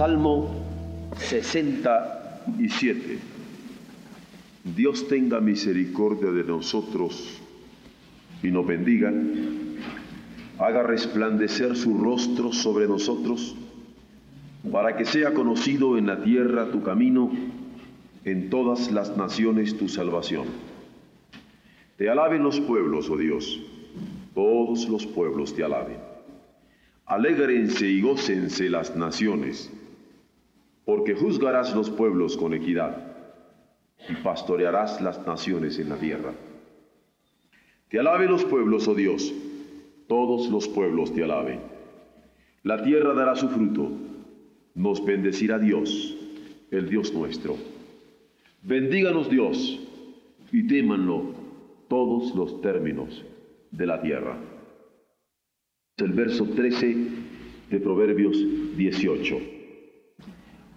Salmo 67. Dios tenga misericordia de nosotros y nos bendiga, haga resplandecer su rostro sobre nosotros, para que sea conocido en la tierra tu camino, en todas las naciones tu salvación. Te alaben los pueblos, oh Dios, todos los pueblos te alaben. Alégrense y gócense las naciones porque juzgarás los pueblos con equidad y pastorearás las naciones en la tierra. Te alaben los pueblos, oh Dios, todos los pueblos te alaben. La tierra dará su fruto, nos bendecirá Dios, el Dios nuestro. Bendíganos Dios y témanlo todos los términos de la tierra. El verso 13 de Proverbios 18.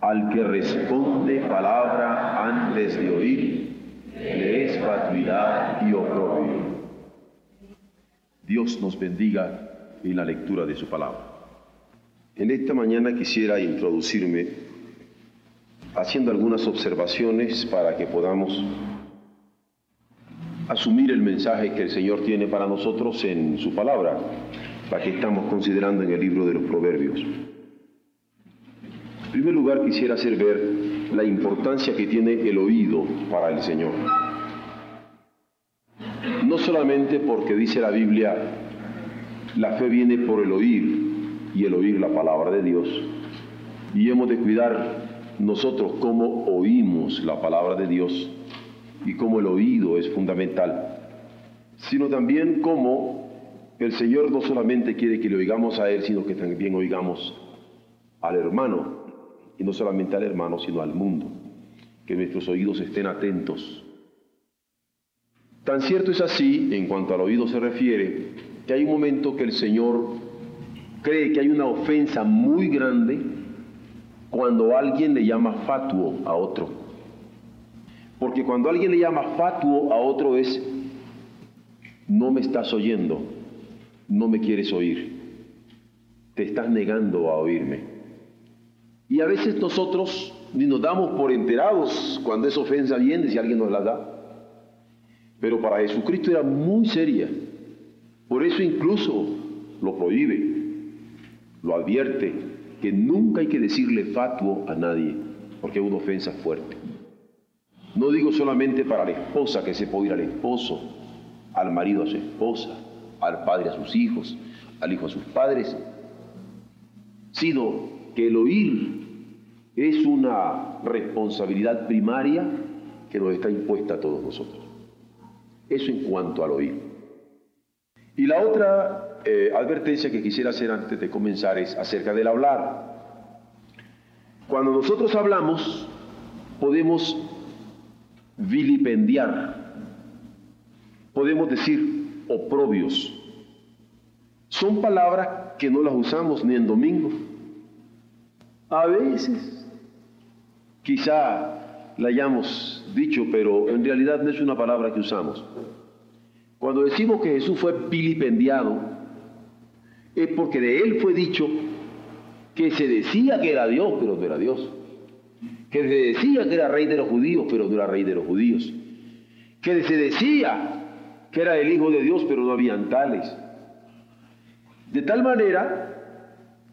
Al que responde palabra antes de oír, le es fatuidad y oprobio. Dios nos bendiga en la lectura de su palabra. En esta mañana quisiera introducirme haciendo algunas observaciones para que podamos asumir el mensaje que el Señor tiene para nosotros en su palabra, la que estamos considerando en el libro de los Proverbios. En primer lugar, quisiera hacer ver la importancia que tiene el oído para el Señor. No solamente porque dice la Biblia, la fe viene por el oír y el oír la palabra de Dios, y hemos de cuidar nosotros cómo oímos la palabra de Dios y cómo el oído es fundamental, sino también cómo el Señor no solamente quiere que le oigamos a Él, sino que también oigamos al hermano no solamente al hermano, sino al mundo. Que nuestros oídos estén atentos. Tan cierto es así, en cuanto al oído se refiere, que hay un momento que el Señor cree que hay una ofensa muy grande cuando alguien le llama fatuo a otro. Porque cuando alguien le llama fatuo a otro es, no me estás oyendo, no me quieres oír, te estás negando a oírme. Y a veces nosotros ni nos damos por enterados cuando esa ofensa viene, si alguien nos la da. Pero para Jesucristo era muy seria. Por eso incluso lo prohíbe, lo advierte, que nunca hay que decirle fatuo a nadie, porque es una ofensa fuerte. No digo solamente para la esposa que se puede ir al esposo, al marido a su esposa, al padre a sus hijos, al hijo a sus padres, sino que el oír es una responsabilidad primaria que nos está impuesta a todos nosotros. Eso en cuanto al oír. Y la otra eh, advertencia que quisiera hacer antes de comenzar es acerca del hablar. Cuando nosotros hablamos, podemos vilipendiar, podemos decir oprobios. Son palabras que no las usamos ni en domingo, a veces, quizá la hayamos dicho, pero en realidad no es una palabra que usamos. Cuando decimos que Jesús fue vilipendiado, es porque de él fue dicho que se decía que era Dios, pero no era Dios. Que se decía que era rey de los judíos, pero no era rey de los judíos. Que se decía que era el Hijo de Dios, pero no habían tales. De tal manera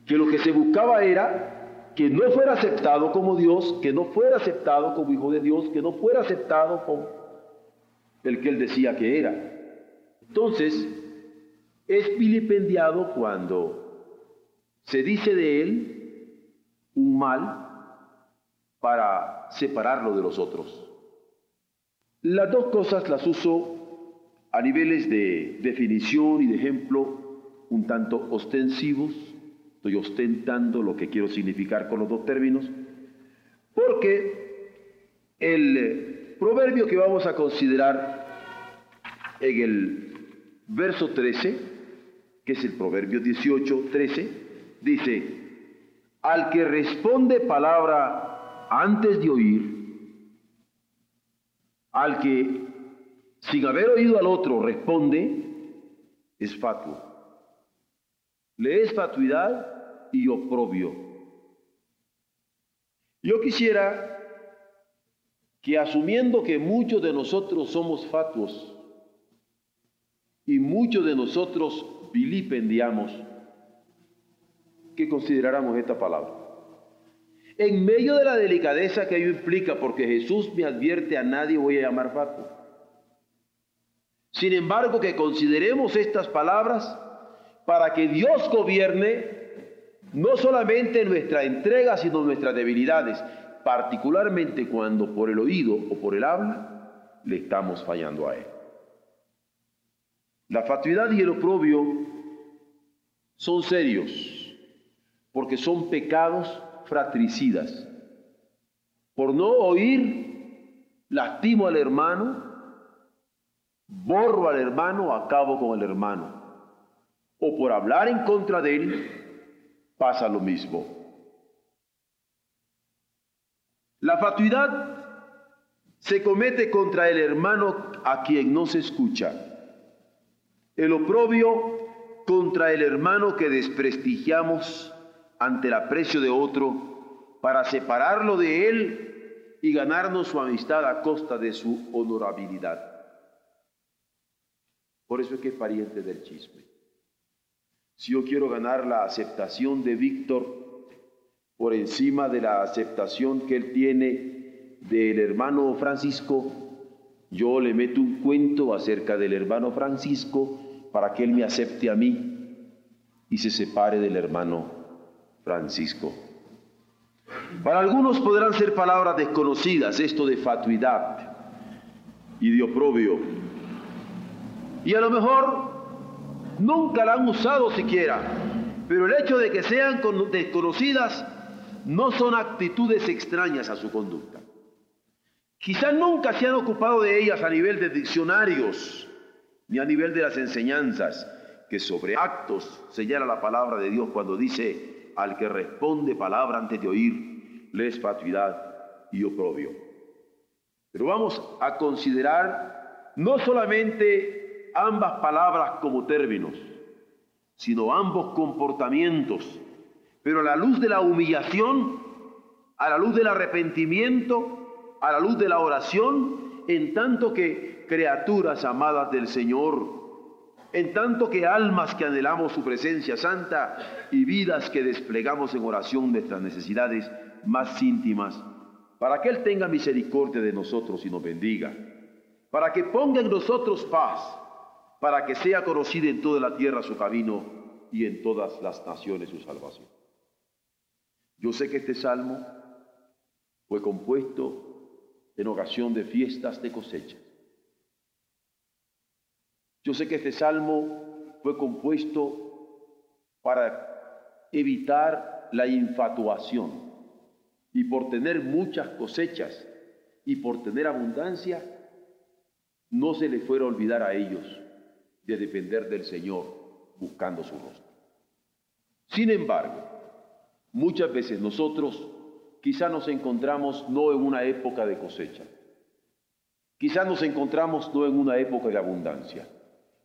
que lo que se buscaba era que no fuera aceptado como Dios, que no fuera aceptado como hijo de Dios, que no fuera aceptado como el que él decía que era. Entonces, es vilipendiado cuando se dice de él un mal para separarlo de los otros. Las dos cosas las uso a niveles de definición y de ejemplo un tanto ostensivos Estoy ostentando lo que quiero significar con los dos términos, porque el proverbio que vamos a considerar en el verso 13, que es el proverbio 18, 13, dice, al que responde palabra antes de oír, al que sin haber oído al otro responde, es fatuo. Le es fatuidad y oprobio. Yo quisiera que asumiendo que muchos de nosotros somos fatuos y muchos de nosotros vilipendiamos, que consideráramos esta palabra. En medio de la delicadeza que ello implica, porque Jesús me advierte a nadie voy a llamar fatuo. Sin embargo, que consideremos estas palabras para que Dios gobierne no solamente nuestra entrega, sino nuestras debilidades, particularmente cuando por el oído o por el habla le estamos fallando a Él. La fatuidad y el oprobio son serios, porque son pecados fratricidas. Por no oír, lastimo al hermano, borro al hermano, acabo con el hermano. O por hablar en contra de él, pasa lo mismo. La fatuidad se comete contra el hermano a quien no se escucha. El oprobio contra el hermano que desprestigiamos ante el aprecio de otro para separarlo de él y ganarnos su amistad a costa de su honorabilidad. Por eso es que es pariente del chisme. Si yo quiero ganar la aceptación de Víctor por encima de la aceptación que él tiene del hermano Francisco, yo le meto un cuento acerca del hermano Francisco para que él me acepte a mí y se separe del hermano Francisco. Para algunos podrán ser palabras desconocidas, esto de fatuidad y de oprobio, y a lo mejor nunca la han usado siquiera, pero el hecho de que sean desconocidas no son actitudes extrañas a su conducta. Quizás nunca se han ocupado de ellas a nivel de diccionarios, ni a nivel de las enseñanzas, que sobre actos señala la palabra de Dios cuando dice, al que responde palabra antes de oír, le es fatuidad y oprobio. Pero vamos a considerar no solamente ambas palabras como términos, sino ambos comportamientos, pero a la luz de la humillación, a la luz del arrepentimiento, a la luz de la oración, en tanto que criaturas amadas del Señor, en tanto que almas que anhelamos su presencia santa y vidas que desplegamos en oración nuestras necesidades más íntimas, para que Él tenga misericordia de nosotros y nos bendiga, para que ponga en nosotros paz, para que sea conocida en toda la tierra su camino y en todas las naciones su salvación. Yo sé que este salmo fue compuesto en ocasión de fiestas de cosecha. Yo sé que este salmo fue compuesto para evitar la infatuación y por tener muchas cosechas y por tener abundancia, no se le fuera a olvidar a ellos de depender del Señor buscando su rostro. Sin embargo, muchas veces nosotros quizá nos encontramos no en una época de cosecha, quizá nos encontramos no en una época de abundancia,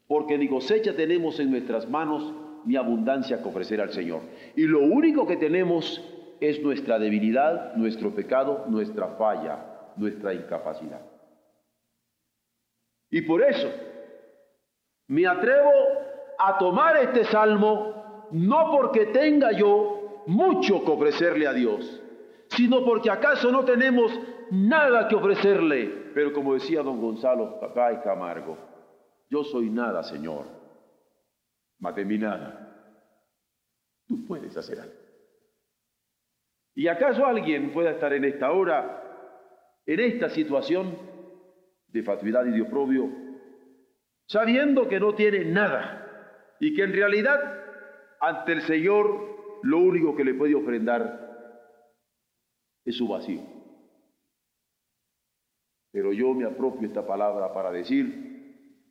porque ni cosecha tenemos en nuestras manos ni abundancia que ofrecer al Señor. Y lo único que tenemos es nuestra debilidad, nuestro pecado, nuestra falla, nuestra incapacidad. Y por eso me atrevo a tomar este salmo no porque tenga yo mucho que ofrecerle a Dios, sino porque acaso no tenemos nada que ofrecerle. Pero como decía don Gonzalo y Camargo, yo soy nada, Señor, más de nada. Tú puedes hacer algo. ¿Y acaso alguien pueda estar en esta hora, en esta situación de fatuidad y de oprobio, sabiendo que no tiene nada y que en realidad ante el Señor lo único que le puede ofrendar es su vacío. Pero yo me apropio esta palabra para decir,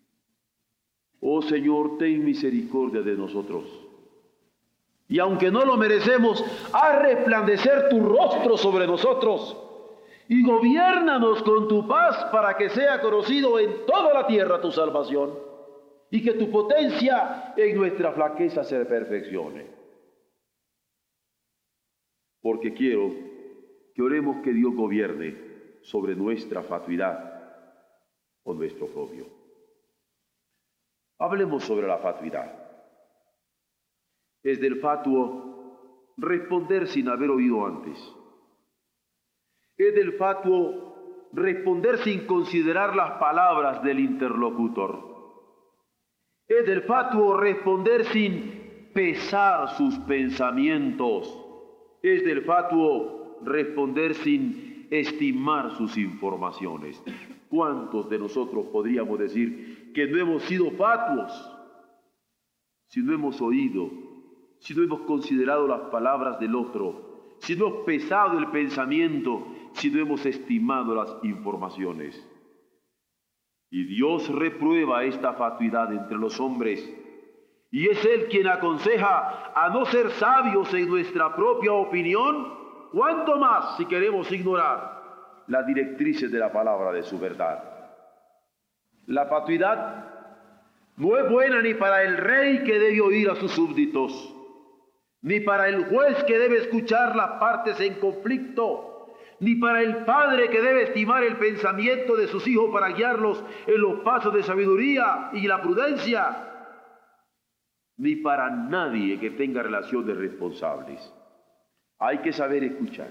oh Señor, ten misericordia de nosotros. Y aunque no lo merecemos, haz resplandecer tu rostro sobre nosotros y gobiernanos con tu paz para que sea conocido en toda la tierra tu salvación y que tu potencia en nuestra flaqueza se perfeccione. Porque quiero que oremos que Dios gobierne sobre nuestra fatuidad o nuestro propio. Hablemos sobre la fatuidad. Es del fatuo responder sin haber oído antes. Es del fatuo responder sin considerar las palabras del interlocutor. Es del fatuo responder sin pesar sus pensamientos. Es del fatuo responder sin estimar sus informaciones. ¿Cuántos de nosotros podríamos decir que no hemos sido fatuos si no hemos oído, si no hemos considerado las palabras del otro, si no hemos pesado el pensamiento, si no hemos estimado las informaciones? Y Dios reprueba esta fatuidad entre los hombres. Y es Él quien aconseja a no ser sabios en nuestra propia opinión, ¿Cuánto más si queremos ignorar las directrices de la palabra de su verdad? La fatuidad no es buena ni para el rey que debe oír a sus súbditos, ni para el juez que debe escuchar las partes en conflicto, ni para el padre que debe estimar el pensamiento de sus hijos para guiarlos en los pasos de sabiduría y la prudencia, ni para nadie que tenga relaciones responsables. Hay que saber escuchar.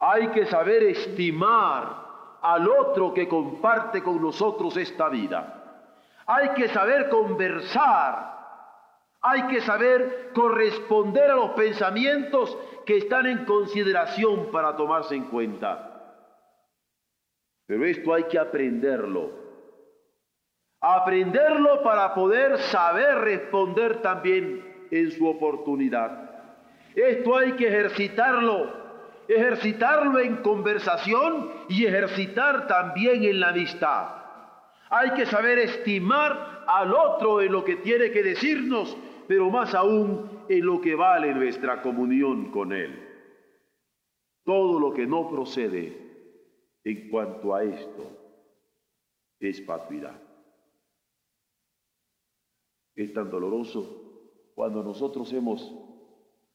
Hay que saber estimar al otro que comparte con nosotros esta vida. Hay que saber conversar. Hay que saber corresponder a los pensamientos que están en consideración para tomarse en cuenta. Pero esto hay que aprenderlo. Aprenderlo para poder saber responder también en su oportunidad. Esto hay que ejercitarlo, ejercitarlo en conversación y ejercitar también en la amistad. Hay que saber estimar al otro en lo que tiene que decirnos, pero más aún en lo que vale nuestra comunión con Él. Todo lo que no procede en cuanto a esto es fatuidad. Es tan doloroso cuando nosotros hemos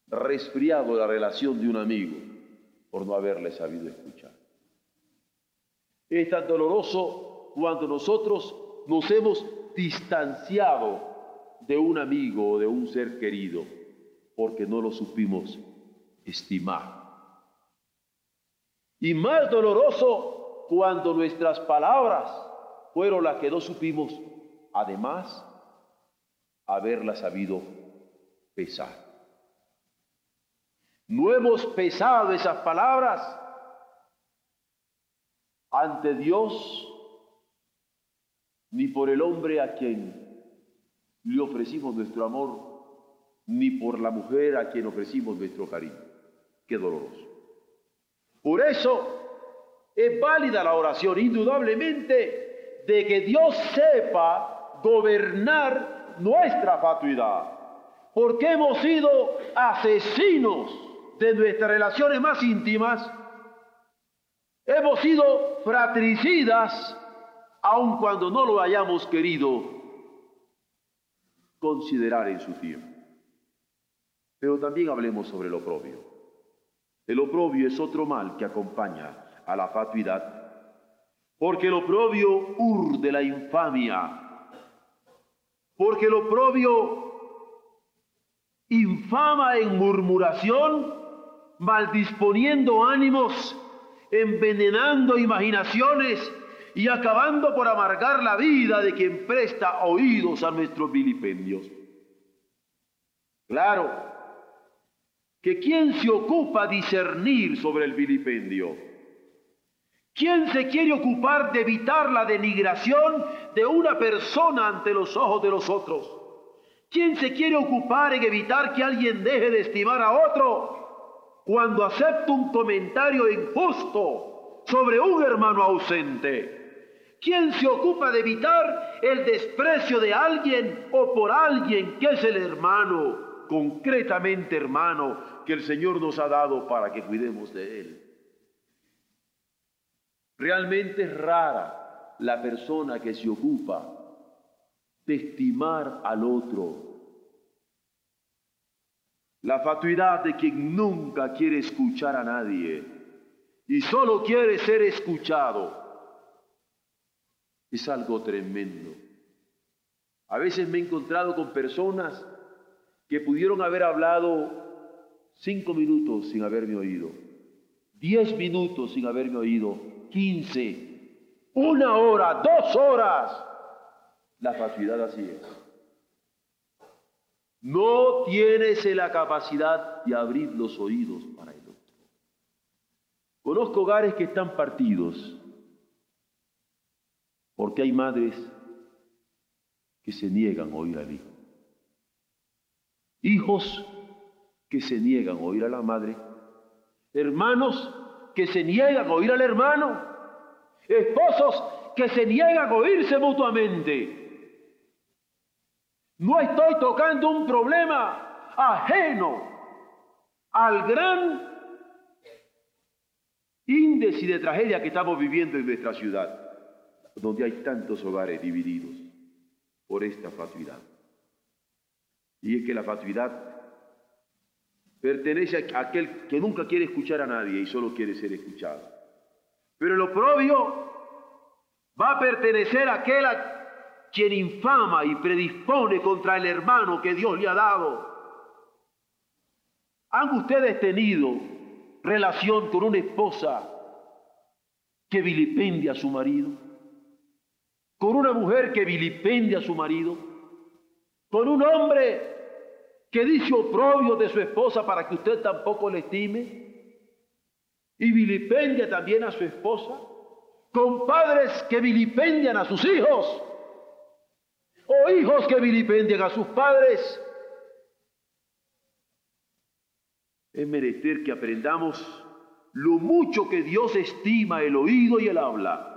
resfriado la relación de un amigo por no haberle sabido escuchar. Es tan doloroso cuando nosotros nos hemos distanciado de un amigo o de un ser querido porque no lo supimos estimar. Y más doloroso cuando nuestras palabras fueron las que no supimos, además, haberlas sabido pesar. No hemos pesado esas palabras ante Dios ni por el hombre a quien le ofrecimos nuestro amor, ni por la mujer a quien ofrecimos nuestro cariño. Qué doloroso. Por eso es válida la oración, indudablemente, de que Dios sepa gobernar nuestra fatuidad, porque hemos sido asesinos de nuestras relaciones más íntimas, hemos sido fratricidas aun cuando no lo hayamos querido considerar en su tiempo. Pero también hablemos sobre el oprobio. El oprobio es otro mal que acompaña a la fatuidad, porque el oprobio urde la infamia, porque el oprobio infama en murmuración maldisponiendo ánimos, envenenando imaginaciones y acabando por amargar la vida de quien presta oídos a nuestros vilipendios. Claro, que quien se ocupa discernir sobre el vilipendio, ¿Quién se quiere ocupar de evitar la denigración de una persona ante los ojos de los otros? ¿Quién se quiere ocupar en evitar que alguien deje de estimar a otro cuando acepta un comentario injusto sobre un hermano ausente? ¿Quién se ocupa de evitar el desprecio de alguien o por alguien que es el hermano, concretamente hermano, que el Señor nos ha dado para que cuidemos de él? Realmente es rara la persona que se ocupa de estimar al otro. La fatuidad de quien nunca quiere escuchar a nadie y solo quiere ser escuchado es algo tremendo. A veces me he encontrado con personas que pudieron haber hablado cinco minutos sin haberme oído, diez minutos sin haberme oído, quince, una hora, dos horas la fatuidad así es. No tienes la capacidad de abrir los oídos para el otro. Conozco hogares que están partidos porque hay madres que se niegan a oír al hijo. Hijos que se niegan a oír a la madre. Hermanos que se niegan a oír al hermano. Esposos que se niegan a oírse mutuamente. No estoy tocando un problema ajeno al gran índice de tragedia que estamos viviendo en nuestra ciudad, donde hay tantos hogares divididos por esta fatuidad. Y es que la fatuidad pertenece a aquel que nunca quiere escuchar a nadie y solo quiere ser escuchado. Pero el oprobio va a pertenecer a aquel quien infama y predispone contra el hermano que Dios le ha dado. ¿Han ustedes tenido relación con una esposa que vilipendia a su marido? ¿Con una mujer que vilipendia a su marido? ¿Con un hombre que dice oprobio de su esposa para que usted tampoco le estime? ¿Y vilipendia también a su esposa? ¿Con padres que vilipendian a sus hijos? o hijos que vilipendian a sus padres. Es menester que aprendamos lo mucho que Dios estima el oído y el habla.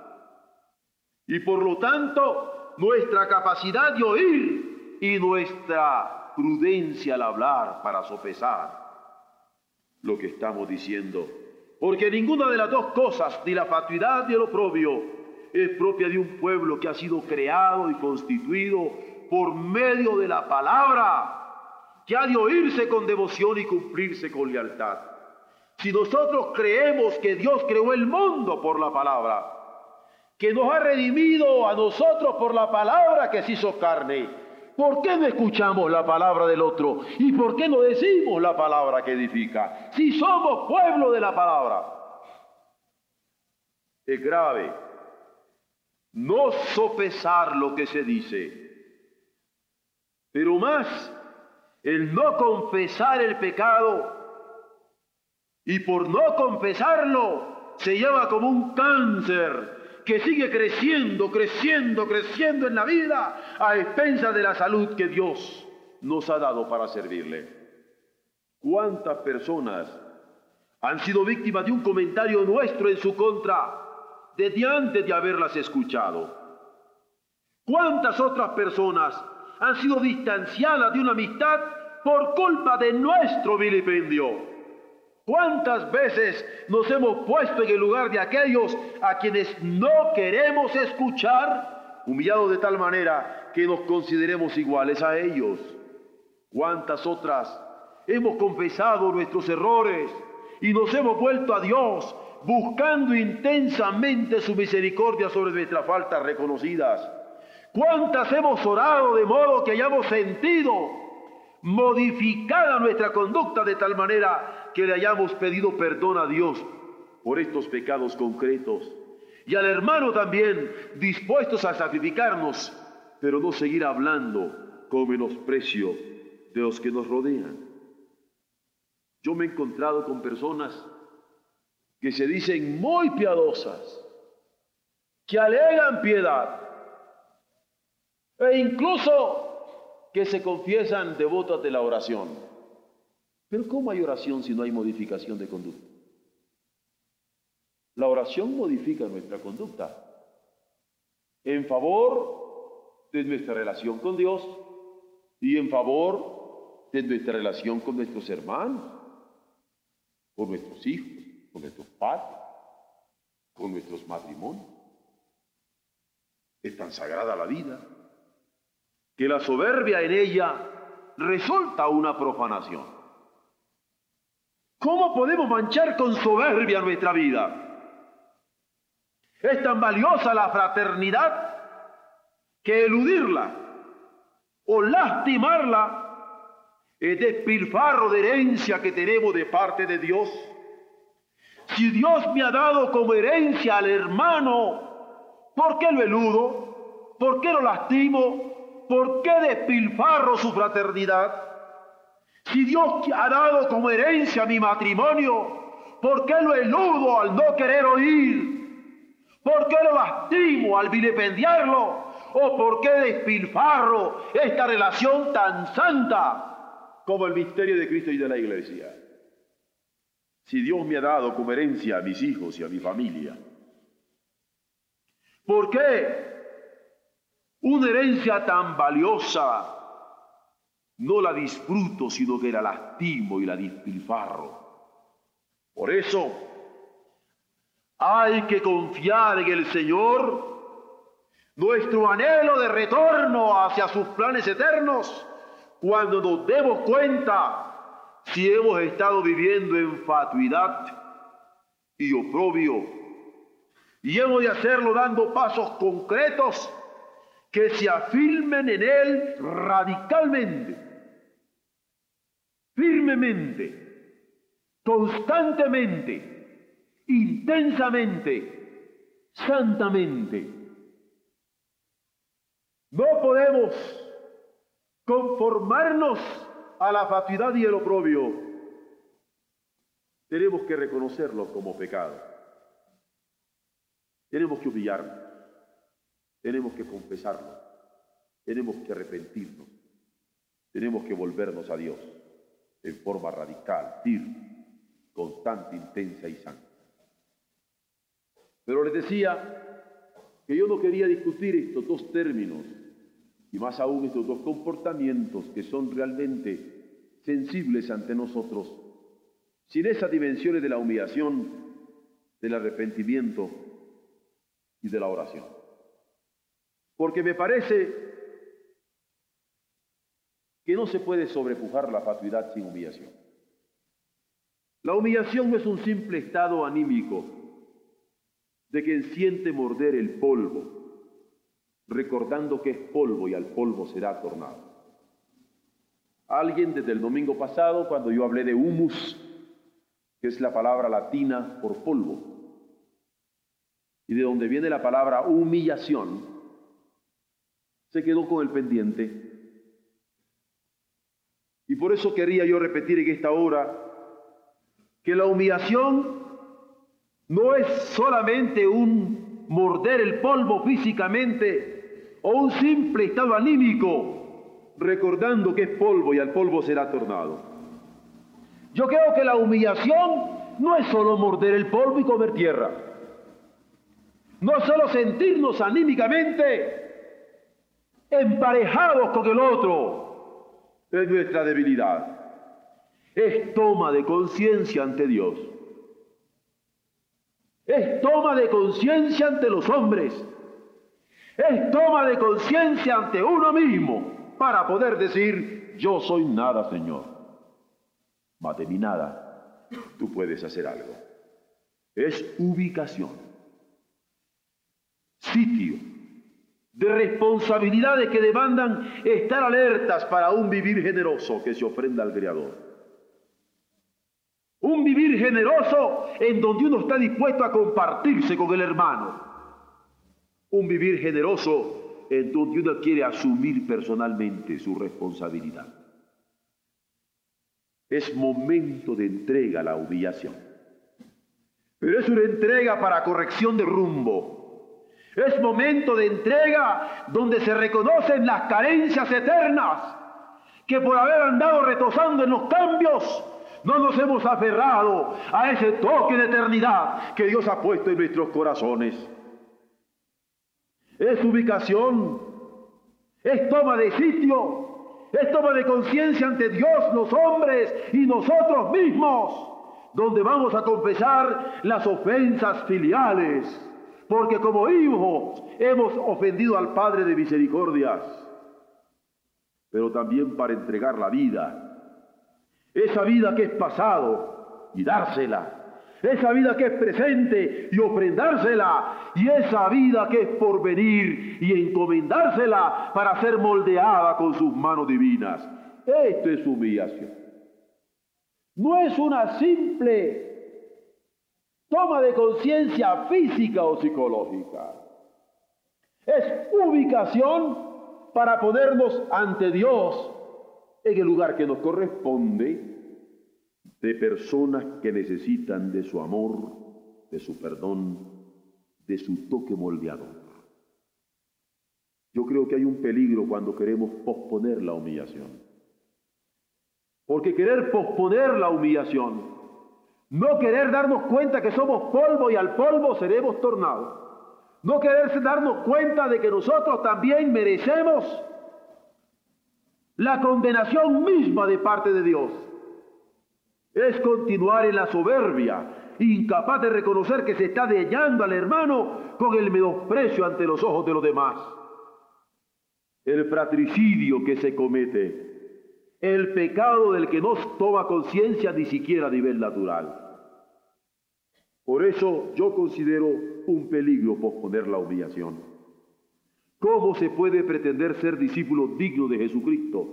Y por lo tanto, nuestra capacidad de oír y nuestra prudencia al hablar para sopesar lo que estamos diciendo. Porque ninguna de las dos cosas, ni la fatuidad ni el oprobio, es propia de un pueblo que ha sido creado y constituido por medio de la palabra, que ha de oírse con devoción y cumplirse con lealtad. Si nosotros creemos que Dios creó el mundo por la palabra, que nos ha redimido a nosotros por la palabra que se hizo carne, ¿por qué no escuchamos la palabra del otro? ¿Y por qué no decimos la palabra que edifica? Si somos pueblo de la palabra. Es grave no sopesar lo que se dice, pero más el no confesar el pecado y por no confesarlo se lleva como un cáncer que sigue creciendo, creciendo, creciendo en la vida a expensas de la salud que Dios nos ha dado para servirle. ¿Cuántas personas han sido víctimas de un comentario nuestro en su contra? desde antes de haberlas escuchado. ¿Cuántas otras personas han sido distanciadas de una amistad por culpa de nuestro vilipendio? ¿Cuántas veces nos hemos puesto en el lugar de aquellos a quienes no queremos escuchar, humillados de tal manera que nos consideremos iguales a ellos? ¿Cuántas otras hemos confesado nuestros errores y nos hemos vuelto a Dios buscando intensamente su misericordia sobre nuestras faltas reconocidas. ¿Cuántas hemos orado de modo que hayamos sentido modificada nuestra conducta de tal manera que le hayamos pedido perdón a Dios por estos pecados concretos? Y al hermano también dispuestos a sacrificarnos, pero no seguir hablando con menosprecio de los que nos rodean. Yo me he encontrado con personas que se dicen muy piadosas, que alegan piedad, e incluso que se confiesan devotas de la oración. Pero ¿cómo hay oración si no hay modificación de conducta? La oración modifica nuestra conducta en favor de nuestra relación con Dios y en favor de nuestra relación con nuestros hermanos, con nuestros hijos, con nuestros padres, con nuestros matrimonios. Es tan sagrada la vida que la soberbia en ella resulta una profanación. ¿Cómo podemos manchar con soberbia nuestra vida? Es tan valiosa la fraternidad que eludirla o lastimarla es despilfarro de herencia que tenemos de parte de Dios. Si Dios me ha dado como herencia al hermano, ¿por qué lo eludo? ¿Por qué lo lastimo? ¿Por qué despilfarro su fraternidad? Si Dios ha dado como herencia mi matrimonio, ¿por qué lo eludo al no querer oír? ¿Por qué lo lastimo al vilipendiarlo? ¿O por qué despilfarro esta relación tan santa como el misterio de Cristo y de la Iglesia? Si Dios me ha dado como herencia a mis hijos y a mi familia, ¿por qué una herencia tan valiosa no la disfruto, sino que la lastimo y la despilfarro? Por eso, hay que confiar en el Señor. Nuestro anhelo de retorno hacia sus planes eternos, cuando nos demos cuenta si hemos estado viviendo en fatuidad y oprobio. Y hemos de hacerlo dando pasos concretos que se afirmen en Él radicalmente, firmemente, constantemente intensamente, santamente. No podemos conformarnos a la fatuidad y el oprobio. Tenemos que reconocerlo como pecado. Tenemos que humillarnos. Tenemos que confesarlo. Tenemos que arrepentirnos. Tenemos que volvernos a Dios en forma radical, firme, constante, intensa y santa. Pero les decía que yo no quería discutir estos dos términos y más aún estos dos comportamientos que son realmente sensibles ante nosotros, sin esas dimensiones de la humillación, del arrepentimiento y de la oración. Porque me parece que no se puede sobrepujar la fatuidad sin humillación. La humillación no es un simple estado anímico, de quien siente morder el polvo, recordando que es polvo y al polvo será tornado. Alguien desde el domingo pasado, cuando yo hablé de humus, que es la palabra latina por polvo, y de donde viene la palabra humillación, se quedó con el pendiente. Y por eso quería yo repetir en esta hora que la humillación no es solamente un morder el polvo físicamente o un simple estado anímico, recordando que es polvo y al polvo será tornado. Yo creo que la humillación no es solo morder el polvo y comer tierra. No es solo sentirnos anímicamente emparejados con el otro es nuestra debilidad. Es toma de conciencia ante Dios es toma de conciencia ante los hombres, es toma de conciencia ante uno mismo para poder decir, yo soy nada, Señor. Más de mi nada, tú puedes hacer algo. Es ubicación, sitio de responsabilidades que demandan estar alertas para un vivir generoso que se ofrenda al Creador. Un vivir generoso en donde uno está dispuesto a compartirse con el hermano. Un vivir generoso en donde uno quiere asumir personalmente su responsabilidad. Es momento de entrega a la humillación. Pero es una entrega para corrección de rumbo. Es momento de entrega donde se reconocen las carencias eternas que por haber andado retosando en los cambios, no nos hemos aferrado a ese toque de eternidad que Dios ha puesto en nuestros corazones. Es ubicación, es toma de sitio, es toma de conciencia ante Dios, los hombres y nosotros mismos, donde vamos a confesar las ofensas filiales, porque como hijos hemos ofendido al Padre de misericordias, pero también para entregar la vida esa vida que es pasado y dársela, esa vida que es presente y ofrendársela, y esa vida que es por venir y encomendársela para ser moldeada con sus manos divinas. Esto es humillación. No es una simple toma de conciencia física o psicológica. Es ubicación para ponernos ante Dios en el lugar que nos corresponde de personas que necesitan de su amor, de su perdón, de su toque moldeador. Yo creo que hay un peligro cuando queremos posponer la humillación. Porque querer posponer la humillación, no querer darnos cuenta que somos polvo y al polvo seremos tornados, no querer darnos cuenta de que nosotros también merecemos la condenación misma de parte de Dios. Es continuar en la soberbia, incapaz de reconocer que se está dañando al hermano con el menosprecio ante los ojos de los demás. El fratricidio que se comete, el pecado del que no toma conciencia ni siquiera a nivel natural. Por eso yo considero un peligro posponer la humillación. ¿Cómo se puede pretender ser discípulo digno de Jesucristo?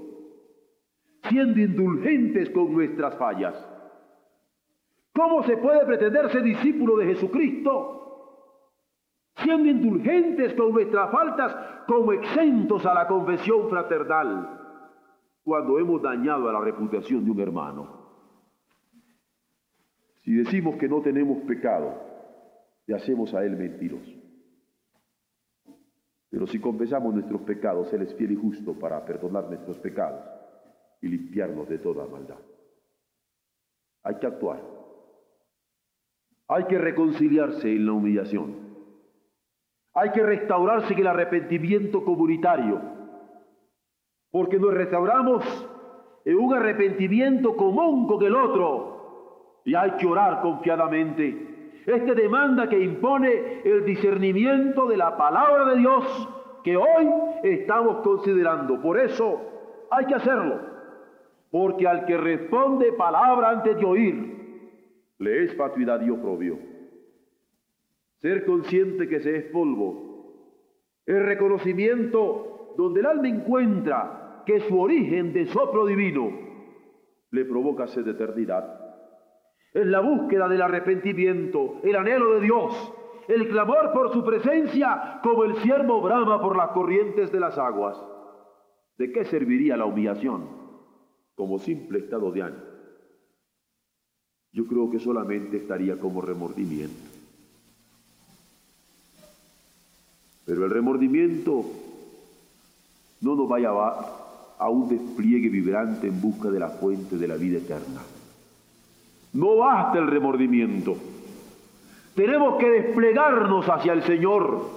Siendo indulgentes con nuestras fallas. ¿Cómo se puede pretender ser discípulo de Jesucristo? Siendo indulgentes con nuestras faltas como exentos a la confesión fraternal cuando hemos dañado a la reputación de un hermano. Si decimos que no tenemos pecado, le hacemos a él mentiroso. Pero si confesamos nuestros pecados, Él es fiel y justo para perdonar nuestros pecados y limpiarnos de toda maldad. Hay que actuar. Hay que reconciliarse en la humillación. Hay que restaurarse en el arrepentimiento comunitario. Porque nos restauramos en un arrepentimiento común con el otro. Y hay que orar confiadamente este demanda que impone el discernimiento de la palabra de Dios que hoy estamos considerando. Por eso hay que hacerlo. Porque al que responde palabra antes de oír, le es fatuidad y oprobio. Ser consciente que se es polvo. El reconocimiento donde el alma encuentra que su origen de soplo divino le provoca sed eternidad es la búsqueda del arrepentimiento, el anhelo de Dios, el clamor por su presencia como el siervo brama por las corrientes de las aguas. ¿De qué serviría la humillación como simple estado de ánimo? Yo creo que solamente estaría como remordimiento. Pero el remordimiento no nos vaya a, a un despliegue vibrante en busca de la fuente de la vida eterna. No basta el remordimiento. Tenemos que desplegarnos hacia el Señor,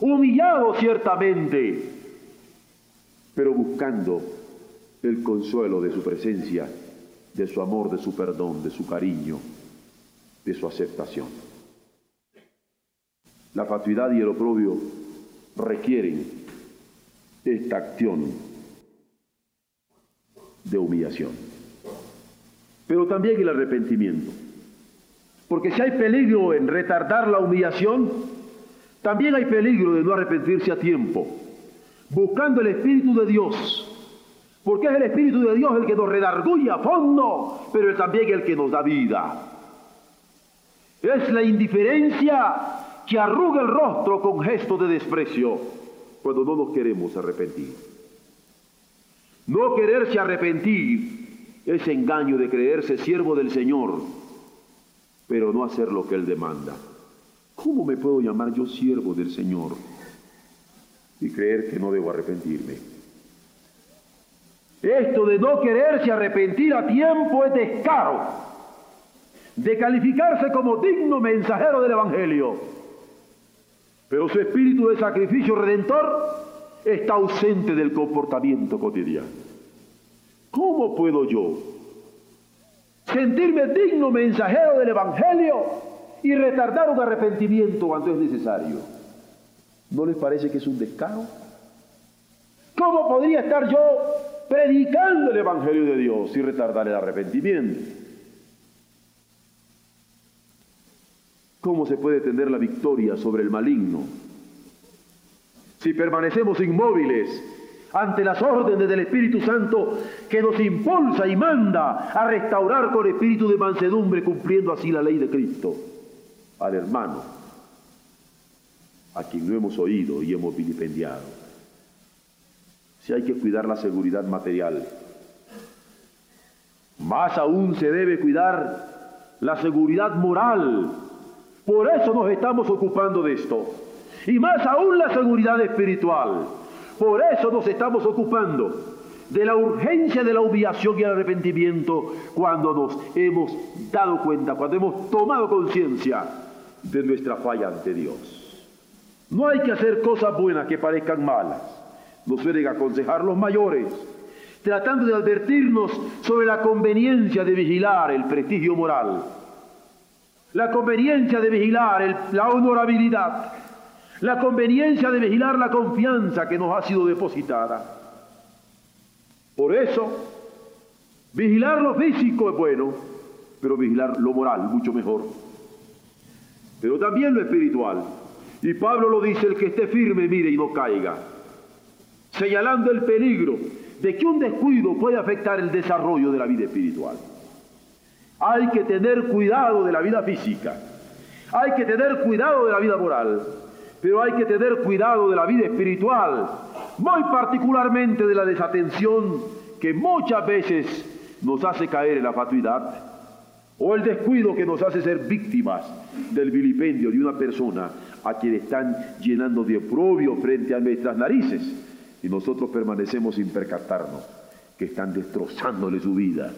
humillados ciertamente, pero buscando el consuelo de su presencia, de su amor, de su perdón, de su cariño, de su aceptación. La fatuidad y el oprobio requieren esta acción de humillación pero también el arrepentimiento. Porque si hay peligro en retardar la humillación, también hay peligro de no arrepentirse a tiempo, buscando el Espíritu de Dios. Porque es el Espíritu de Dios el que nos redarguye a fondo, pero es también el que nos da vida. Es la indiferencia que arruga el rostro con gesto de desprecio cuando no nos queremos arrepentir. No quererse arrepentir ese engaño de creerse siervo del Señor, pero no hacer lo que Él demanda. ¿Cómo me puedo llamar yo siervo del Señor y creer que no debo arrepentirme? Esto de no quererse arrepentir a tiempo es descaro, de calificarse como digno mensajero del Evangelio. Pero su espíritu de sacrificio redentor está ausente del comportamiento cotidiano. ¿Cómo puedo yo sentirme digno mensajero del Evangelio y retardar un arrepentimiento cuando es necesario? ¿No les parece que es un descaro? ¿Cómo podría estar yo predicando el Evangelio de Dios y retardar el arrepentimiento? ¿Cómo se puede tener la victoria sobre el maligno? Si permanecemos inmóviles ante las órdenes del Espíritu Santo que nos impulsa y manda a restaurar con espíritu de mansedumbre, cumpliendo así la ley de Cristo, al hermano, a quien no hemos oído y hemos vilipendiado si hay que cuidar la seguridad material. Más aún se debe cuidar la seguridad moral. Por eso nos estamos ocupando de esto. Y más aún la seguridad espiritual. Por eso nos estamos ocupando de la urgencia de la humillación y el arrepentimiento cuando nos hemos dado cuenta, cuando hemos tomado conciencia de nuestra falla ante Dios. No hay que hacer cosas buenas que parezcan malas nos suelen aconsejar los mayores, tratando de advertirnos sobre la conveniencia de vigilar el prestigio moral, la conveniencia de vigilar la honorabilidad, la conveniencia de vigilar la confianza que nos ha sido depositada. Por eso, vigilar lo físico es bueno, pero vigilar lo moral mucho mejor. Pero también lo espiritual. Y Pablo lo dice, el que esté firme, mire y no caiga señalando el peligro de que un descuido puede afectar el desarrollo de la vida espiritual. Hay que tener cuidado de la vida física, hay que tener cuidado de la vida moral, pero hay que tener cuidado de la vida espiritual, muy particularmente de la desatención que muchas veces nos hace caer en la fatuidad o el descuido que nos hace ser víctimas del vilipendio de una persona a quien están llenando de oprobio frente a nuestras narices y nosotros permanecemos sin percatarnos que están destrozándole su vida,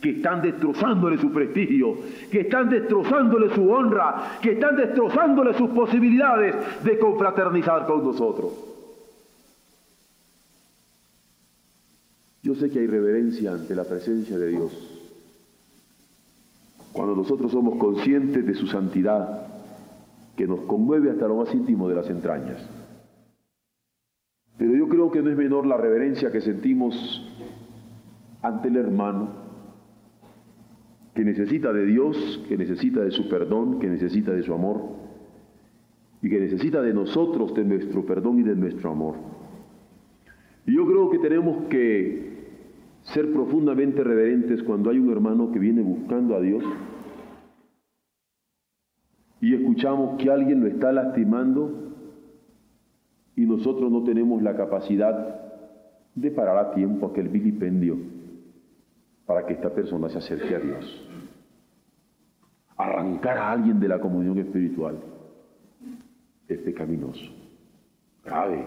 que están destrozándole su prestigio, que están destrozándole su honra, que están destrozándole sus posibilidades de confraternizar con nosotros. Yo sé que hay reverencia ante la presencia de Dios. Cuando nosotros somos conscientes de su santidad, que nos conmueve hasta lo más íntimo de las entrañas. Pero yo creo que no es menor la reverencia que sentimos ante el hermano que necesita de Dios, que necesita de su perdón, que necesita de su amor y que necesita de nosotros, de nuestro perdón y de nuestro amor. Y yo creo que tenemos que ser profundamente reverentes cuando hay un hermano que viene buscando a Dios y escuchamos que alguien lo está lastimando y nosotros no tenemos la capacidad de parar a tiempo aquel vilipendio para que esta persona se acerque a Dios. Arrancar a alguien de la comunión espiritual es pecaminoso, grave.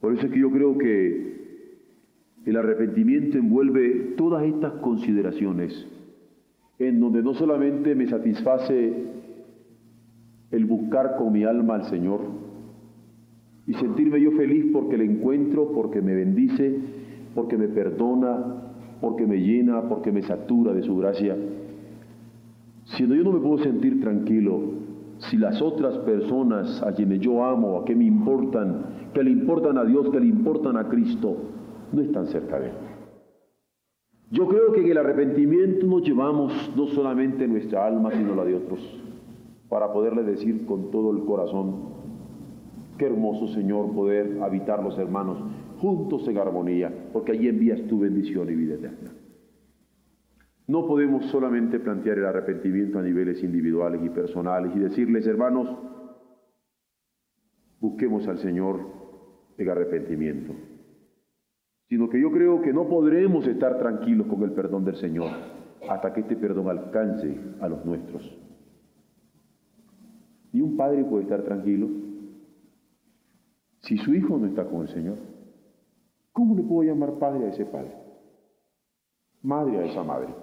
Por eso es que yo creo que el arrepentimiento envuelve todas estas consideraciones en donde no solamente me satisface el buscar con mi alma al Señor y sentirme yo feliz porque le encuentro, porque me bendice, porque me perdona, porque me llena, porque me satura de su gracia. Sino yo no me puedo sentir tranquilo si las otras personas a quienes yo amo, a que me importan, que le importan a Dios, que le importan a Cristo, no están cerca de Él. Yo creo que en el arrepentimiento nos llevamos no solamente nuestra alma, sino la de otros para poderle decir con todo el corazón, qué hermoso Señor poder habitar los hermanos juntos en armonía, porque allí envías tu bendición y vida eterna. No podemos solamente plantear el arrepentimiento a niveles individuales y personales y decirles, hermanos, busquemos al Señor en arrepentimiento, sino que yo creo que no podremos estar tranquilos con el perdón del Señor hasta que este perdón alcance a los nuestros. Y un padre puede estar tranquilo si su hijo no está con el Señor. ¿Cómo le puedo llamar padre a ese padre? Madre a esa madre.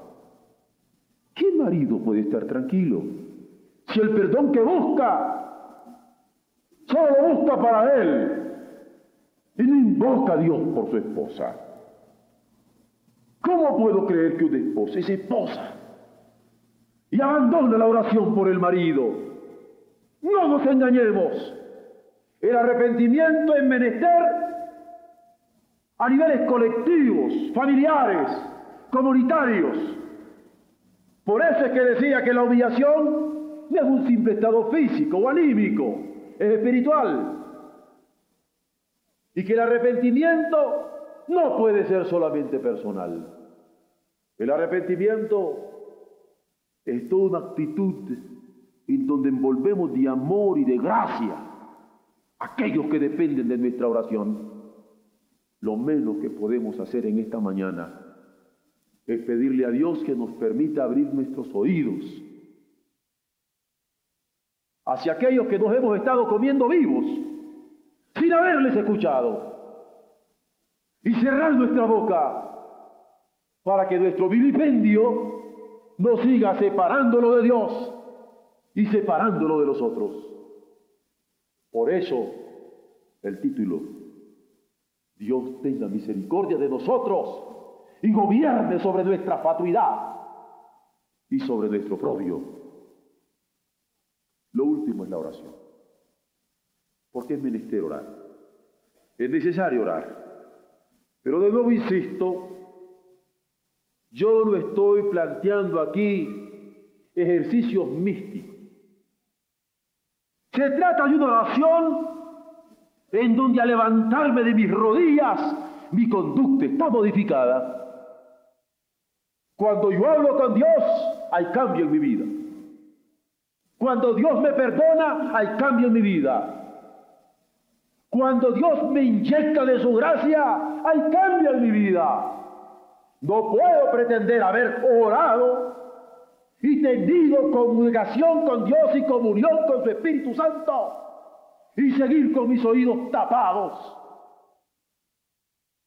¿Qué marido puede estar tranquilo si el perdón que busca solo lo busca para él y no invoca a Dios por su esposa? ¿Cómo puedo creer que una esposa es esposa y abandona la oración por el marido? No nos engañemos. El arrepentimiento es menester a niveles colectivos, familiares, comunitarios. Por eso es que decía que la humillación no es un simple estado físico o anímico, es espiritual. Y que el arrepentimiento no puede ser solamente personal. El arrepentimiento es toda una actitud en donde envolvemos de amor y de gracia a aquellos que dependen de nuestra oración. Lo menos que podemos hacer en esta mañana es pedirle a Dios que nos permita abrir nuestros oídos hacia aquellos que nos hemos estado comiendo vivos sin haberles escuchado y cerrar nuestra boca para que nuestro vilipendio no siga separándolo de Dios y separándolo de los otros. Por eso el título, Dios tenga misericordia de nosotros y gobierne sobre nuestra fatuidad y sobre nuestro propio. Lo último es la oración. Porque es menester orar. Es necesario orar. Pero de nuevo insisto, yo no estoy planteando aquí ejercicios místicos. Se trata de una oración en donde al levantarme de mis rodillas mi conducta está modificada. Cuando yo hablo con Dios, hay cambio en mi vida. Cuando Dios me perdona, hay cambio en mi vida. Cuando Dios me inyecta de su gracia, hay cambio en mi vida. No puedo pretender haber orado y tenido comunicación con Dios y comunión con su Espíritu Santo y seguir con mis oídos tapados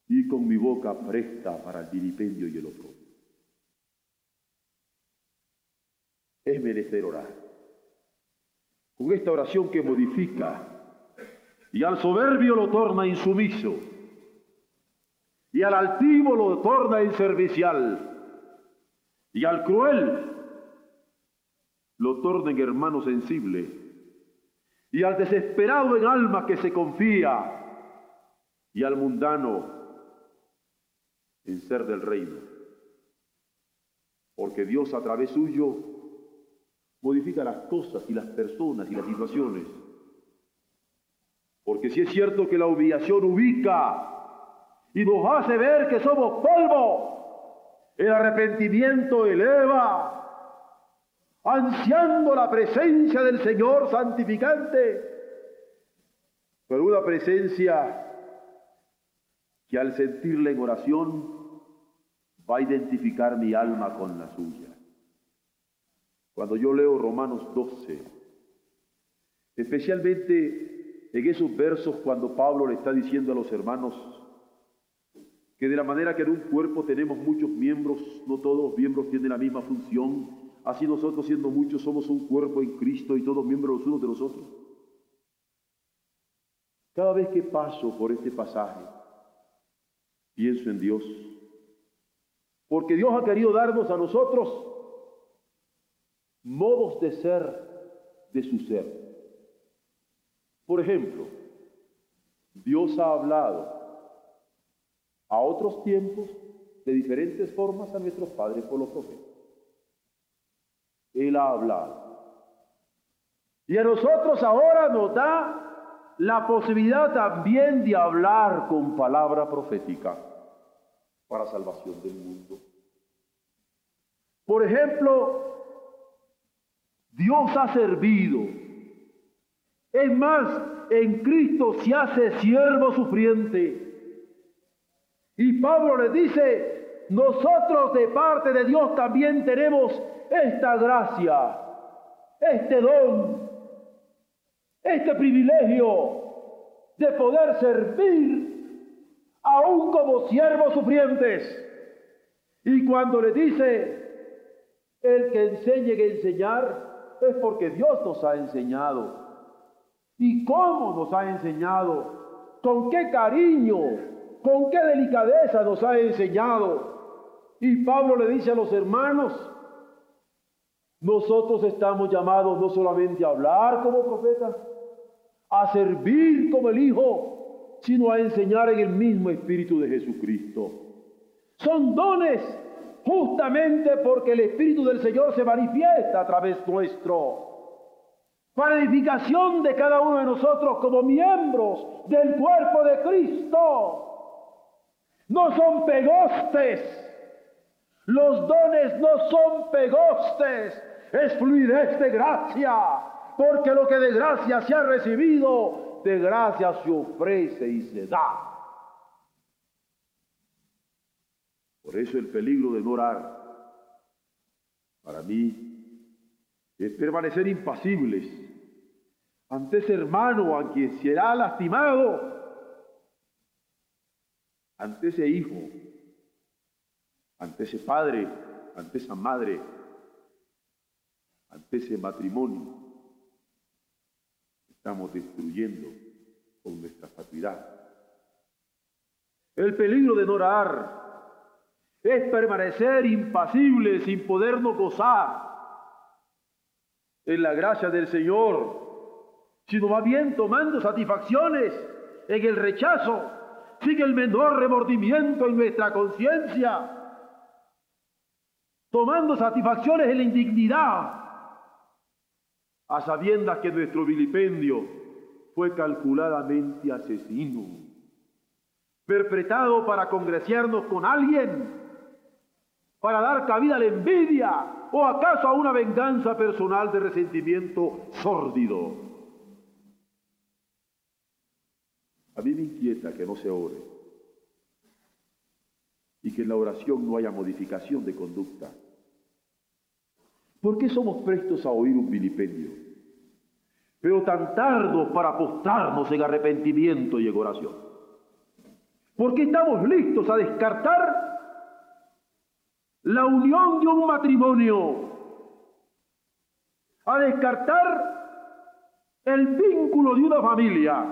y con mi boca presta para el vilipendio y el oprobio. Es merecer orar. Con esta oración que modifica y al soberbio lo torna insumiso y al altivo lo torna inservicial y al cruel lo torna en hermano sensible y al desesperado en alma que se confía y al mundano en ser del reino. Porque Dios a través suyo modifica las cosas y las personas y las situaciones. Porque si es cierto que la humillación ubica y nos hace ver que somos polvo, el arrepentimiento eleva, ansiando la presencia del Señor santificante, pero una presencia que al sentirla en oración va a identificar mi alma con la suya. Cuando yo leo Romanos 12, especialmente en esos versos cuando Pablo le está diciendo a los hermanos que de la manera que en un cuerpo tenemos muchos miembros, no todos los miembros tienen la misma función, así nosotros siendo muchos somos un cuerpo en Cristo y todos miembros los unos de los otros. Cada vez que paso por este pasaje, pienso en Dios. Porque Dios ha querido darnos a nosotros modos de ser de su ser. Por ejemplo, Dios ha hablado a otros tiempos de diferentes formas a nuestros padres por los profetas. Él ha hablado. Y a nosotros ahora nos da la posibilidad también de hablar con palabra profética para salvación del mundo. Por ejemplo, Dios ha servido. Es más, en Cristo se hace siervo sufriente. Y Pablo le dice, nosotros de parte de Dios también tenemos esta gracia, este don, este privilegio de poder servir aún como siervos sufrientes. Y cuando le dice, el que enseñe que enseñar, es porque Dios nos ha enseñado. ¿Y cómo nos ha enseñado? ¿Con qué cariño? ¿Con qué delicadeza nos ha enseñado? Y Pablo le dice a los hermanos, nosotros estamos llamados no solamente a hablar como profetas, a servir como el Hijo, sino a enseñar en el mismo Espíritu de Jesucristo. Son dones justamente porque el Espíritu del Señor se manifiesta a través nuestro, para edificación de cada uno de nosotros como miembros del cuerpo de Cristo. No son pegostes. Los dones no son pegostes, es fluidez de gracia, porque lo que de gracia se ha recibido, de gracia se ofrece y se da. Por eso el peligro de no orar, para mí, es permanecer impasibles ante ese hermano a quien será lastimado, ante ese hijo, ante ese padre, ante esa madre ante ese matrimonio estamos destruyendo con nuestra fatuidad. El peligro de no orar es permanecer impasible sin podernos gozar en la gracia del Señor, sino más bien tomando satisfacciones en el rechazo, sin el menor remordimiento en nuestra conciencia, tomando satisfacciones en la indignidad a sabiendas que nuestro vilipendio fue calculadamente asesino, perpetrado para congraciarnos con alguien, para dar cabida a la envidia o acaso a una venganza personal de resentimiento sórdido. A mí me inquieta que no se ore que en la oración no haya modificación de conducta. ¿Por qué somos prestos a oír un vilipendio? Pero tan tardos para postrarnos en arrepentimiento y en oración. ¿Por qué estamos listos a descartar la unión de un matrimonio, a descartar el vínculo de una familia,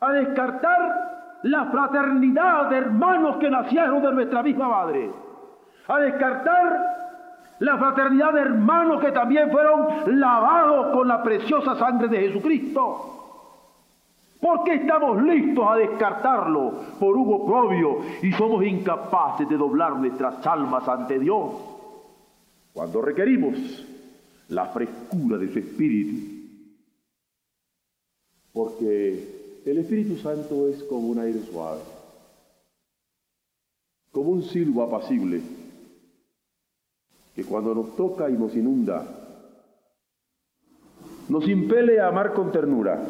a descartar la fraternidad de hermanos que nacieron de nuestra misma madre, a descartar la fraternidad de hermanos que también fueron lavados con la preciosa sangre de Jesucristo. ¿Por qué estamos listos a descartarlo por Hugo propio y somos incapaces de doblar nuestras almas ante Dios? Cuando requerimos la frescura de su Espíritu. Porque el Espíritu Santo es como un aire suave, como un silbo apacible que cuando nos toca y nos inunda, nos impele a amar con ternura.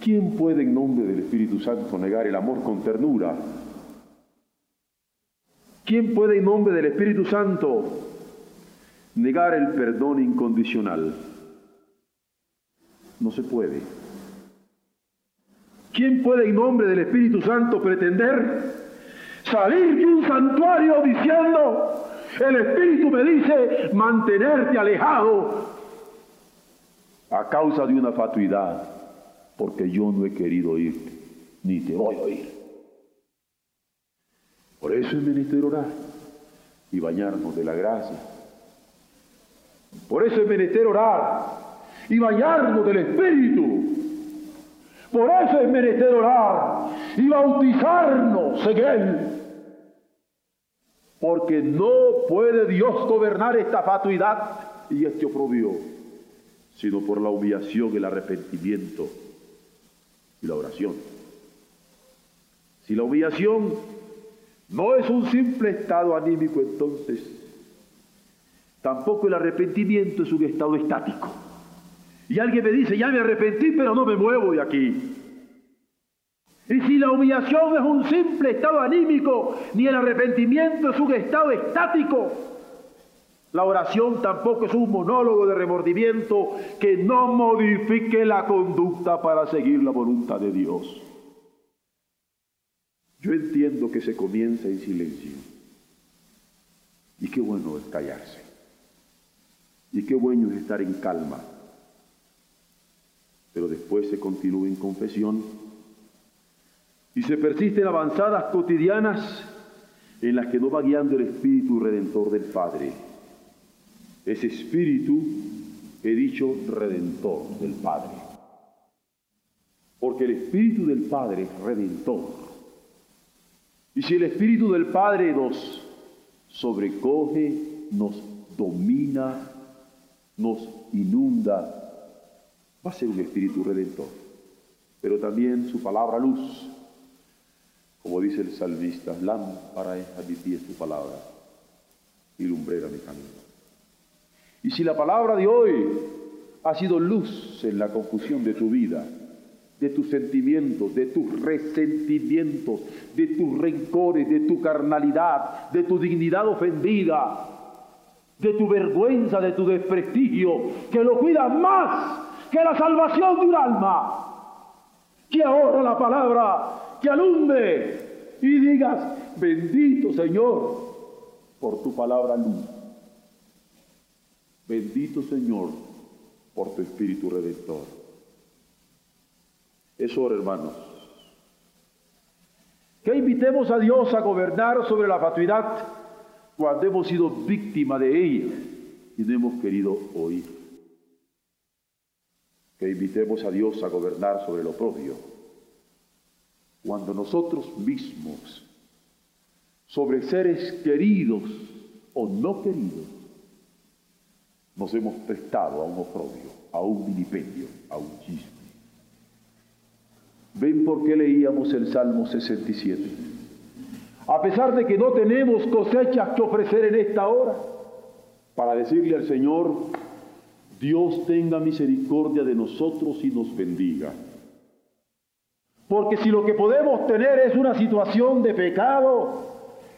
¿Quién puede en nombre del Espíritu Santo negar el amor con ternura? ¿Quién puede en nombre del Espíritu Santo negar el perdón incondicional? No se puede. ¿Quién puede en nombre del Espíritu Santo pretender salir de un santuario diciendo, el Espíritu me dice mantenerte alejado a causa de una fatuidad, porque yo no he querido oírte, ni te voy a oír. Por eso es menester orar y bañarnos de la gracia. Por eso es menester orar y bañarnos del Espíritu. Por eso es menester orar y bautizarnos en Él porque no puede Dios gobernar esta fatuidad y este oprobio, sino por la humillación, el arrepentimiento y la oración. Si la humillación no es un simple estado anímico, entonces tampoco el arrepentimiento es un estado estático. Y alguien me dice, ya me arrepentí, pero no me muevo de aquí. Y si la humillación es un simple estado anímico, ni el arrepentimiento es un estado estático, la oración tampoco es un monólogo de remordimiento que no modifique la conducta para seguir la voluntad de Dios. Yo entiendo que se comienza en silencio. Y qué bueno es callarse. Y qué bueno es estar en calma. Pero después se continúa en confesión y se persiste en avanzadas cotidianas en las que no va guiando el Espíritu Redentor del Padre. Ese Espíritu, he dicho, Redentor del Padre. Porque el Espíritu del Padre es Redentor. Y si el Espíritu del Padre nos sobrecoge, nos domina, nos inunda, va a ser un Espíritu Redentor. Pero también su palabra luz como dice el salmista, lámpara es a mi pie tu palabra y lumbrera mi camino. Y si la palabra de hoy ha sido luz en la confusión de tu vida, de tus sentimientos, de tus resentimientos, de tus rencores, de tu carnalidad, de tu dignidad ofendida, de tu vergüenza, de tu desprestigio, que lo cuida más que la salvación de un alma. Que ahora la palabra que alumbre y digas, bendito Señor por tu palabra luz. Bendito Señor por tu Espíritu Redentor. Es hora, hermanos, que invitemos a Dios a gobernar sobre la fatuidad cuando hemos sido víctima de ella y no hemos querido oír. Que invitemos a Dios a gobernar sobre lo propio cuando nosotros mismos, sobre seres queridos o no queridos, nos hemos prestado a un oprobio, a un vilipendio, a un chisme. ¿Ven por qué leíamos el Salmo 67? A pesar de que no tenemos cosechas que ofrecer en esta hora, para decirle al Señor, Dios tenga misericordia de nosotros y nos bendiga. Porque si lo que podemos tener es una situación de pecado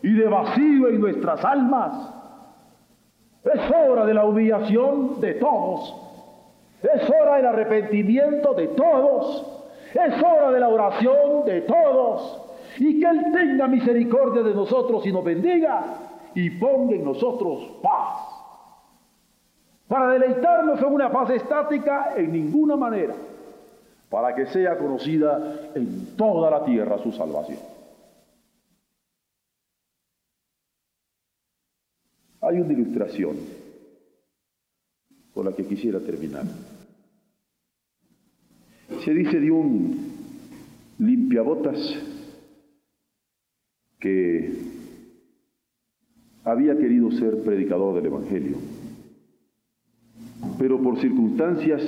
y de vacío en nuestras almas, es hora de la humillación de todos. Es hora del arrepentimiento de todos. Es hora de la oración de todos. Y que Él tenga misericordia de nosotros y nos bendiga y ponga en nosotros paz. Para deleitarnos en una paz estática en ninguna manera para que sea conocida en toda la tierra su salvación. Hay una ilustración con la que quisiera terminar. Se dice de un limpiabotas que había querido ser predicador del Evangelio, pero por circunstancias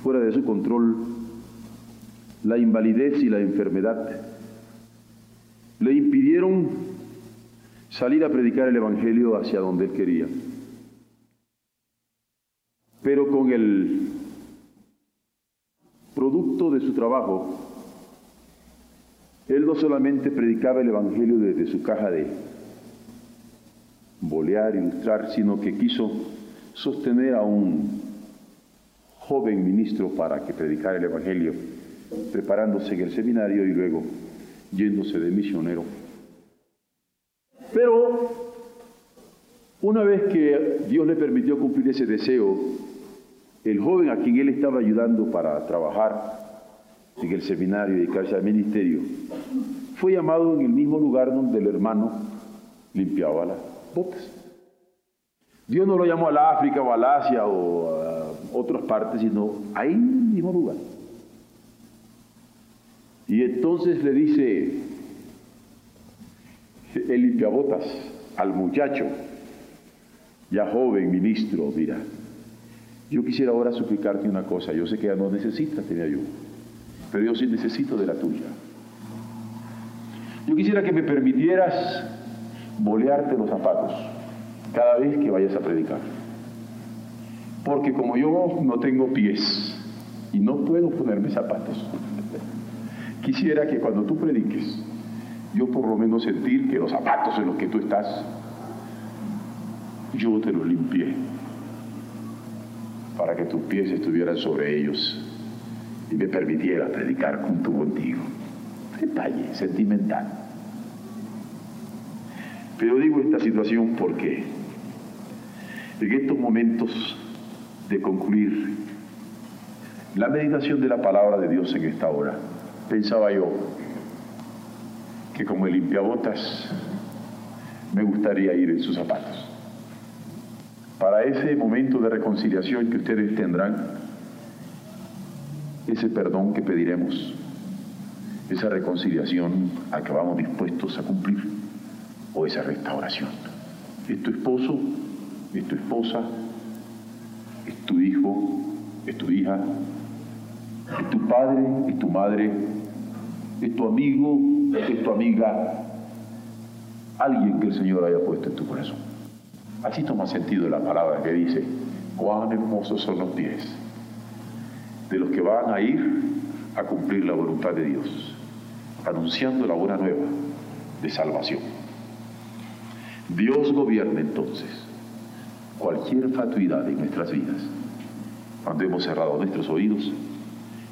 fuera de su control, la invalidez y la enfermedad le impidieron salir a predicar el Evangelio hacia donde él quería. Pero con el producto de su trabajo, él no solamente predicaba el Evangelio desde su caja de bolear, ilustrar, sino que quiso sostener a un joven ministro para que predicara el Evangelio, preparándose en el seminario y luego yéndose de misionero. Pero una vez que Dios le permitió cumplir ese deseo, el joven a quien él estaba ayudando para trabajar en el seminario y dedicarse al ministerio, fue llamado en el mismo lugar donde el hermano limpiaba las botas. Dios no lo llamó al África o al Asia o a otras partes, sino ahí en mismo lugar. Y entonces le dice el limpiabotas al muchacho, ya joven ministro, mira, yo quisiera ahora suplicarte una cosa, yo sé que ya no necesitas tener ayuda, pero yo sí necesito de la tuya. Yo quisiera que me permitieras bolearte los zapatos cada vez que vayas a predicar. Porque como yo no tengo pies y no puedo ponerme zapatos, quisiera que cuando tú prediques, yo por lo menos sentir que los zapatos en los que tú estás, yo te los limpié para que tus pies estuvieran sobre ellos y me permitiera predicar junto contigo. detalle sentimental. Pero digo esta situación porque en estos momentos de concluir la meditación de la palabra de Dios en esta hora, pensaba yo que como el limpiabotas me gustaría ir en sus zapatos. Para ese momento de reconciliación que ustedes tendrán, ese perdón que pediremos, esa reconciliación a que vamos dispuestos a cumplir, o esa restauración. Es tu esposo, es tu esposa, es tu hijo, es tu hija, es tu padre, es tu madre, es tu amigo, es tu amiga, alguien que el Señor haya puesto en tu corazón. Así toma sentido la palabra que dice, cuán hermosos son los pies de los que van a ir a cumplir la voluntad de Dios, anunciando la buena nueva de salvación. Dios gobierna entonces cualquier fatuidad en nuestras vidas, cuando hemos cerrado nuestros oídos,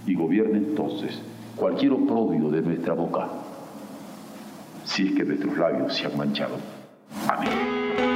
y gobierna entonces cualquier oprobio de nuestra boca, si es que nuestros labios se han manchado. Amén.